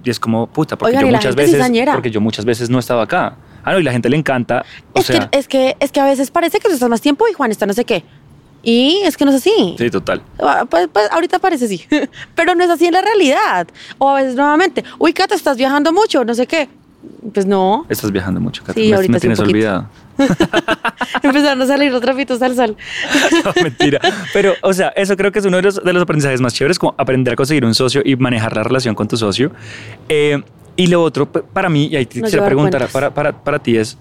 Speaker 2: Y es como, puta, porque
Speaker 3: Oigan,
Speaker 2: yo muchas veces, porque yo muchas veces no he estado acá. Ah, no, y la gente le encanta, o
Speaker 3: es,
Speaker 2: sea,
Speaker 3: que, es, que, es que a veces parece que tú estás más tiempo y Juan está no sé qué. Y es que no es así.
Speaker 2: sí, total.
Speaker 3: Ah, Pues, pues ahorita parece así, pero no es así en la realidad. O a veces nuevamente, uy, Cata, estás viajando mucho, no sé qué. Pues no,
Speaker 2: Estás viajando mucho, Cata.
Speaker 3: Sí,
Speaker 2: me,
Speaker 3: ahorita
Speaker 2: me
Speaker 3: un
Speaker 2: tienes
Speaker 3: poquito.
Speaker 2: olvidado.
Speaker 3: empezaron a salir los trapitos al sol.
Speaker 2: No, mentira. Pero, o sea, eso creo que es uno de los, de los aprendizajes más chéveres, como aprender a conseguir un socio y manejar la relación con tu socio. Eh, y lo otro, para mí, y ahí te
Speaker 3: No
Speaker 2: quisiera preguntar para, para, para ti es,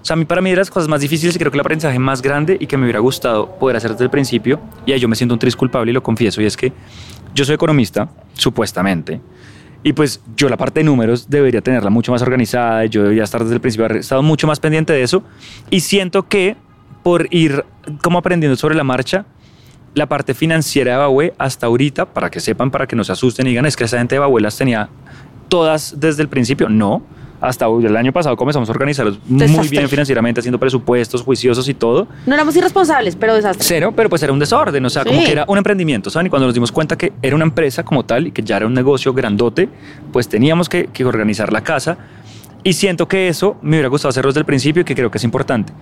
Speaker 2: o sea, a mí para mí de las cosas más difíciles y creo que el aprendizaje más grande y que me hubiera gustado poder hacer desde el principio, y ahí yo me siento un tris culpable y lo confieso, y es que yo soy economista, supuestamente, y pues yo la parte de números debería tenerla mucho más organizada, yo debería estar desde el principio, haber estado mucho más pendiente de eso, y siento que por ir como aprendiendo sobre la marcha, la parte financiera de Babué hasta ahorita, para que sepan, para que no se asusten y digan, es que esa gente de Babué las tenía todas desde el principio. No, hasta el año pasado comenzamos a organizarlos muy
Speaker 3: Desastre.
Speaker 2: bien financieramente, haciendo presupuestos, juiciosos y todo.
Speaker 3: No éramos irresponsables, pero desastre.
Speaker 2: Cero, pero pues era un desorden, o sea, como
Speaker 3: Sí.
Speaker 2: que era un emprendimiento, ¿saben? Y cuando nos dimos cuenta que era una empresa como tal y que ya era un negocio grandote, pues teníamos que, que organizar la casa. Y siento que eso me hubiera gustado hacerlo desde el principio y que creo que es importante.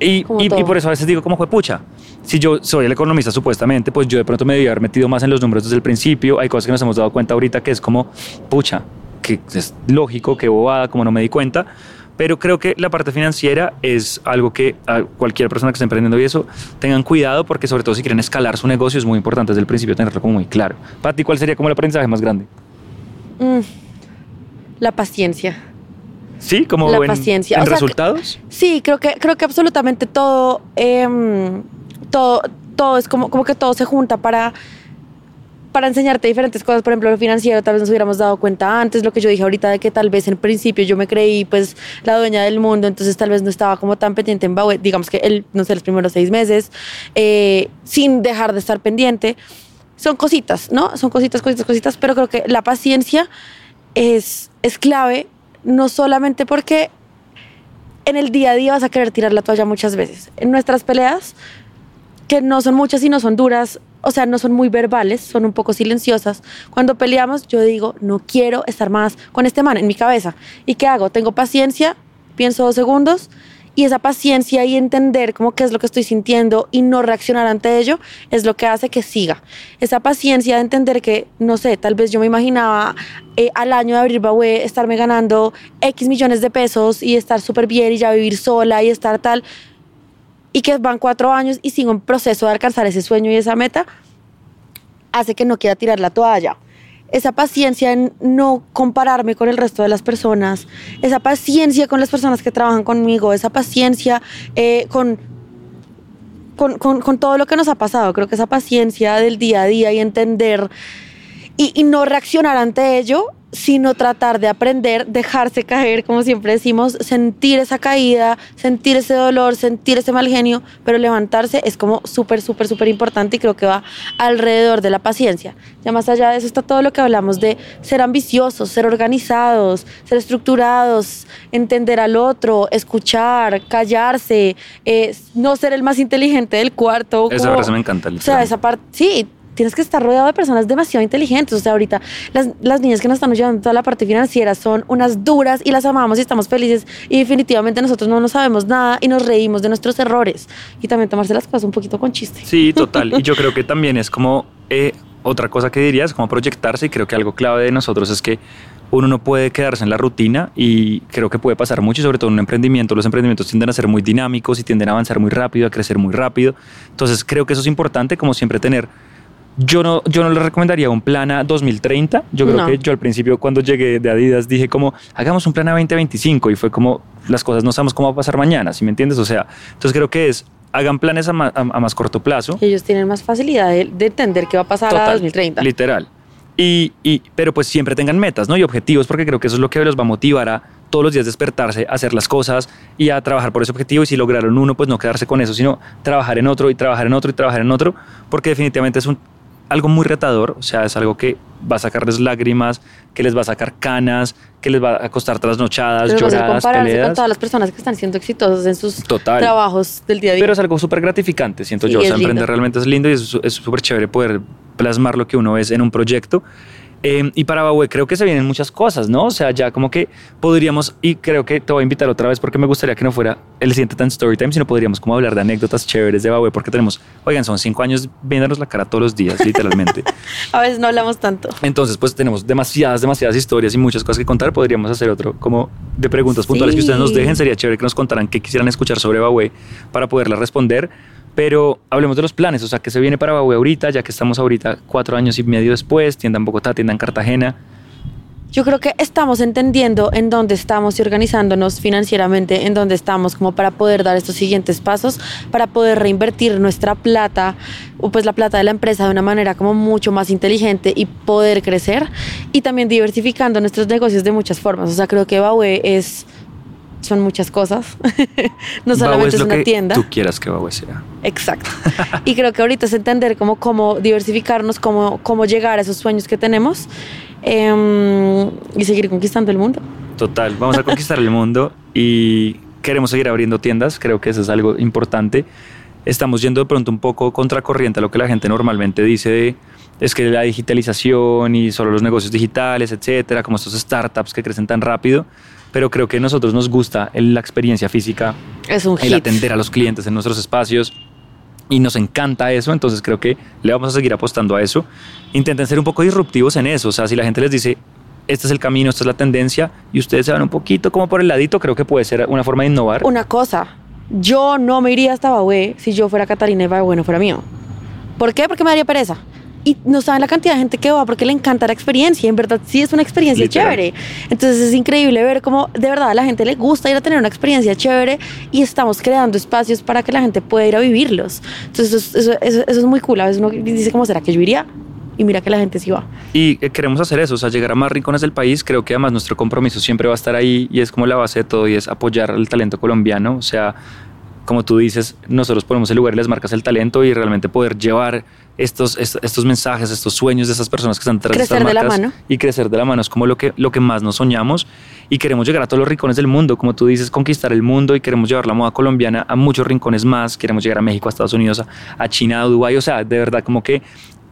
Speaker 2: Y,
Speaker 3: Como
Speaker 2: y- y por eso a veces digo, como fue pucha? Si yo soy el economista supuestamente, pues yo de pronto me debía haber metido más en los números desde el principio. Hay cosas que nos hemos dado cuenta ahorita que es como, pucha, que es lógico, que bobada, como no me di cuenta. Pero creo que la parte financiera es algo que a cualquier persona que esté emprendiendo y eso, tengan cuidado porque sobre todo si quieren escalar su negocio es muy importante desde el principio tenerlo como muy claro. Para ti, ¿cuál sería como el aprendizaje más grande?
Speaker 3: Mm. La paciencia.
Speaker 2: Sí, como
Speaker 3: La
Speaker 2: en,
Speaker 3: paciencia.
Speaker 2: en
Speaker 3: O sea,
Speaker 2: resultados.
Speaker 3: Sí, creo que, creo que absolutamente todo, em, todo, todo es como, como que todo se junta para, para enseñarte diferentes cosas. Por ejemplo, lo financiero, tal vez nos hubiéramos dado cuenta antes, lo que yo dije ahorita de que tal vez en principio yo me creí pues la dueña del mundo, entonces tal vez no estaba como tan pendiente en Baue, digamos que el, no sé, los primeros seis meses, eh, sin dejar de estar pendiente. Son cositas, ¿no? Son cositas, cositas, cositas, pero creo que la paciencia es, es clave, no solamente porque en el día a día vas a querer tirar la toalla muchas veces. En nuestras peleas, que no son muchas y no son duras, o sea, no son muy verbales, son un poco silenciosas. Cuando peleamos, yo digo, no quiero estar más con este man en mi cabeza. ¿Y qué hago? Tengo paciencia, pienso dos segundos y esa paciencia y entender cómo qué es lo que estoy sintiendo y no reaccionar ante ello es lo que hace que siga. Esa paciencia de entender que, no sé, tal vez yo me imaginaba eh, al año de abrir Baue estarme ganando X millones de pesos y estar súper bien y ya vivir sola y estar tal y que van cuatro años y sigo en proceso de alcanzar ese sueño y esa meta, hace que no quiera tirar la toalla. Esa paciencia en no compararme con el resto de las personas, esa paciencia con las personas que trabajan conmigo, esa paciencia eh, con, con- con todo lo que nos ha pasado. Creo que esa paciencia del día a día y entender y, y no reaccionar ante ello, sino tratar de aprender, dejarse caer, como siempre decimos, sentir esa caída, sentir ese dolor, sentir ese mal genio, pero levantarse es como súper, súper, súper importante y creo que va alrededor de la paciencia. Ya más allá de eso está todo lo que hablamos de ser ambiciosos, ser organizados, ser estructurados, entender al otro, escuchar, callarse, eh, no ser el más inteligente del cuarto.
Speaker 2: Esa
Speaker 3: como-
Speaker 2: frase me encanta.
Speaker 3: o sea, esa parte, sí, tienes que estar rodeado de personas demasiado inteligentes. O sea, ahorita las, las niñas que nos están en toda la parte financiera son unas duras y las amamos y estamos felices. Y definitivamente nosotros no nos sabemos nada y nos reímos de nuestros errores. Y también tomarse las cosas un poquito con chiste.
Speaker 2: Sí, total. Y yo creo que también es como eh, otra cosa que diría, es como proyectarse y creo que algo clave de nosotros es que uno no puede quedarse en la rutina y creo que puede pasar mucho sobre todo en un emprendimiento. Los emprendimientos tienden a ser muy dinámicos y tienden a avanzar muy rápido, a crecer muy rápido. Entonces creo que eso es importante como siempre tener... Yo no, yo no le recomendaría un plan a 2030. Yo creo
Speaker 3: No.
Speaker 2: que yo al principio cuando llegué de Adidas dije como, hagamos un plan a 2025 y fue como, las cosas no sabemos cómo va a pasar mañana, ¿sí me entiendes? O sea, entonces creo que es, hagan planes a, ma- a- a más corto plazo.
Speaker 3: Ellos tienen más facilidad de, de entender qué va a pasar a
Speaker 2: Total,
Speaker 3: 2030.
Speaker 2: Literal. Y, y- pero pues siempre tengan metas, ¿no? Y objetivos, porque creo que eso es lo que los va a motivar a todos los días despertarse, a hacer las cosas y a trabajar por ese objetivo. Y si lograron uno, pues no quedarse con eso, sino trabajar en otro y trabajar en otro y trabajar en otro, porque definitivamente es un, algo muy retador, o sea, es algo que va a sacarles lágrimas, que les va a sacar canas, que les va a costar trasnochadas,
Speaker 3: Pero
Speaker 2: lloradas,
Speaker 3: compararse con
Speaker 2: peleas.
Speaker 3: todas las personas que están siendo exitosos en sus
Speaker 2: Total.
Speaker 3: trabajos del día a día.
Speaker 2: Pero es algo súper gratificante, siento
Speaker 3: Sí,
Speaker 2: yo. O sea, emprender
Speaker 3: lindo.
Speaker 2: realmente es lindo y es es súper chévere poder plasmar lo que uno es en un proyecto. Eh, y para Babué creo que se vienen muchas cosas, ¿no? O sea, ya como que podríamos, y creo que te voy a invitar otra vez porque me gustaría que no fuera el siguiente tan story time, sino podríamos como hablar de anécdotas chéveres de Babué porque tenemos, oigan, son cinco años viéndonos la cara todos los días, literalmente.
Speaker 3: a veces no hablamos tanto.
Speaker 2: Entonces, pues tenemos demasiadas, demasiadas historias y muchas cosas que contar. Podríamos hacer otro como de preguntas puntuales que ustedes nos
Speaker 3: Sí.
Speaker 2: dejen. Sería chévere que nos contaran qué quisieran escuchar sobre Babué para poderlas responder. Pero hablemos de los planes, o sea, ¿qué se viene para Babué ahorita? Ya que estamos ahorita cuatro años y medio después, tienda en Bogotá, tienda en Cartagena.
Speaker 3: Yo creo que estamos entendiendo en dónde estamos y organizándonos financieramente, en dónde estamos como para poder dar estos siguientes pasos, para poder reinvertir nuestra plata o pues la plata de la empresa de una manera como mucho más inteligente y poder crecer y también diversificando nuestros negocios de muchas formas. O sea, creo que Baue es son muchas cosas. no solamente
Speaker 2: es
Speaker 3: es,
Speaker 2: lo
Speaker 3: una
Speaker 2: que
Speaker 3: tienda.
Speaker 2: tú quieras que Babu sea.
Speaker 3: Exacto. y creo que ahorita es entender cómo, cómo diversificarnos, cómo, cómo llegar a esos sueños que tenemos em, y seguir conquistando el mundo.
Speaker 2: Total, vamos a conquistar el mundo y queremos seguir abriendo tiendas, creo que eso es algo importante. Estamos yendo de pronto un poco contracorriente a lo que la gente normalmente dice de es que la digitalización y solo los negocios digitales, etcétera, como estos startups que crecen tan rápido, pero creo que a nosotros nos gusta la experiencia física,
Speaker 3: Es un
Speaker 2: el
Speaker 3: hit.
Speaker 2: atender a los clientes en nuestros espacios y nos encanta eso, entonces creo que le vamos a seguir apostando a eso. Intenten ser un poco disruptivos en eso, o sea, si la gente les dice, este es el camino, esta es la tendencia, y ustedes se van un poquito como por el ladito, creo que puede ser una forma de innovar.
Speaker 3: Una cosa, yo no me iría hasta Bahué si yo fuera Catalina y Bahué no fuera mío. ¿Por qué? Porque me daría pereza. Y no saben la cantidad de gente que va porque le encanta la experiencia. En verdad, sí es una experiencia
Speaker 2: Literal.
Speaker 3: chévere. Entonces es increíble ver cómo de verdad a la gente le gusta ir a tener una experiencia chévere y estamos creando espacios para que la gente pueda ir a vivirlos. Entonces eso, es- eso- eso- eso es muy cool. A veces uno dice, ¿cómo será que yo iría? Y mira que la gente sí va.
Speaker 2: Y eh, queremos hacer eso, o sea, llegar a más rincones del país. Creo que además nuestro compromiso siempre va a estar ahí y es como la base de todo y es apoyar al talento colombiano. O sea, como tú dices, nosotros ponemos el lugar y les marcas el talento y realmente poder llevar estos, est- estos mensajes, estos sueños de esas personas que están detrás de estas
Speaker 3: Crecer de la
Speaker 2: marcas
Speaker 3: mano.
Speaker 2: y crecer de la mano es como lo que, lo que más nos soñamos y queremos llegar a todos los rincones del mundo, como tú dices, conquistar el mundo y queremos llevar la moda colombiana a muchos rincones más, queremos llegar a México, a Estados Unidos, a, a China, a Dubái, o sea, de verdad como que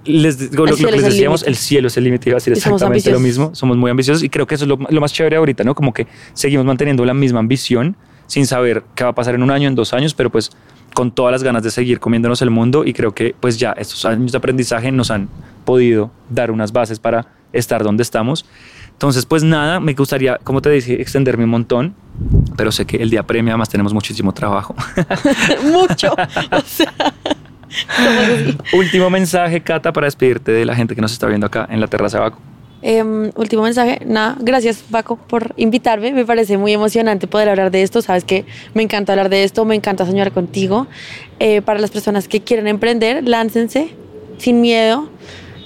Speaker 2: les lo, lo que
Speaker 3: es
Speaker 2: les
Speaker 3: el
Speaker 2: decíamos,
Speaker 3: límite.
Speaker 2: el cielo es el límite, iba a decir exactamente lo mismo, somos muy ambiciosos y creo que eso es lo, lo más chévere ahorita, ¿no? Como que seguimos manteniendo la misma ambición sin saber qué va a pasar en un año, en dos años, pero pues con todas las ganas de seguir comiéndonos el mundo y creo que pues ya estos años de aprendizaje nos han podido dar unas bases para estar donde estamos. Entonces, pues nada, me gustaría, como te dije, extenderme un montón, pero sé que el día premia, además tenemos muchísimo trabajo.
Speaker 3: Mucho. O sea.
Speaker 2: Último mensaje, Cata, para despedirte de la gente que nos está viendo acá en la terraza de Baco.
Speaker 3: Em, último mensaje, nada, gracias Paco por invitarme, me parece muy emocionante poder hablar de esto, sabes que me encanta hablar de esto, me encanta soñar contigo. Eh, para las personas que quieren emprender, láncense sin miedo,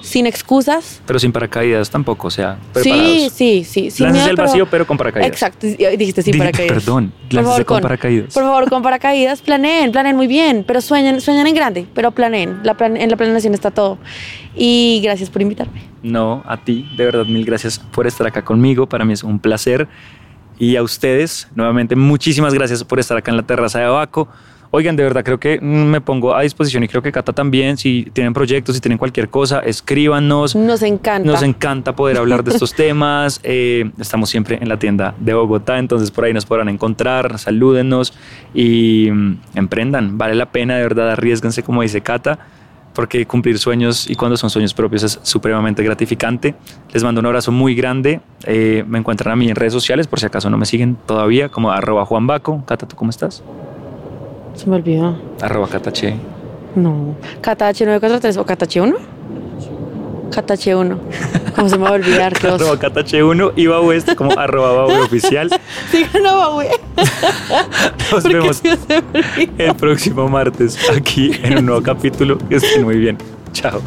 Speaker 3: sin excusas.
Speaker 2: Pero sin paracaídas tampoco, o sea,
Speaker 3: Sí,
Speaker 2: preparados.
Speaker 3: sí, sí, sin
Speaker 2: al
Speaker 3: pero-
Speaker 2: vacío, pero con paracaídas.
Speaker 3: Exacto, dijiste sin paracaídas.
Speaker 2: Perdón,
Speaker 3: Por favor,
Speaker 2: con paracaídas.
Speaker 3: Por favor, con paracaídas, planeen, planeen muy bien, pero sueñen, sueñen en grande, pero planeen. La plan- en la planeación está todo. Y gracias por invitarme.
Speaker 2: No, a ti, de verdad, mil gracias por estar acá conmigo. Para mí es un placer. Y a ustedes, nuevamente, muchísimas gracias por estar acá en la terraza de Abaco. Oigan, de verdad, creo que me pongo a disposición y creo que Cata también. Si tienen proyectos, si tienen cualquier cosa, escríbanos.
Speaker 3: Nos encanta.
Speaker 2: Nos encanta poder hablar de estos temas. Eh, estamos siempre en la tienda de Bogotá, entonces por ahí nos podrán encontrar. Salúdenos y mm, emprendan. Vale la pena, de verdad, arriesguense, como dice Cata, porque cumplir sueños y cuando son sueños propios es supremamente gratificante. Les mando un abrazo muy grande. Eh, me encuentran a mí en redes sociales, por si acaso no me siguen todavía, como arroba Juan Baco. Cata, ¿tú cómo estás?
Speaker 3: Se me olvidó.
Speaker 2: Arroba Catache.
Speaker 3: No. KTH943 o KTH1? KTH1. ¿Cómo se me va a olvidar?
Speaker 2: Arroba Catache1 y Bau este como arroba Bau oficial.
Speaker 3: Sigan a.
Speaker 2: Nos vemos el próximo martes aquí en un nuevo capítulo. Que estén muy bien. Chao.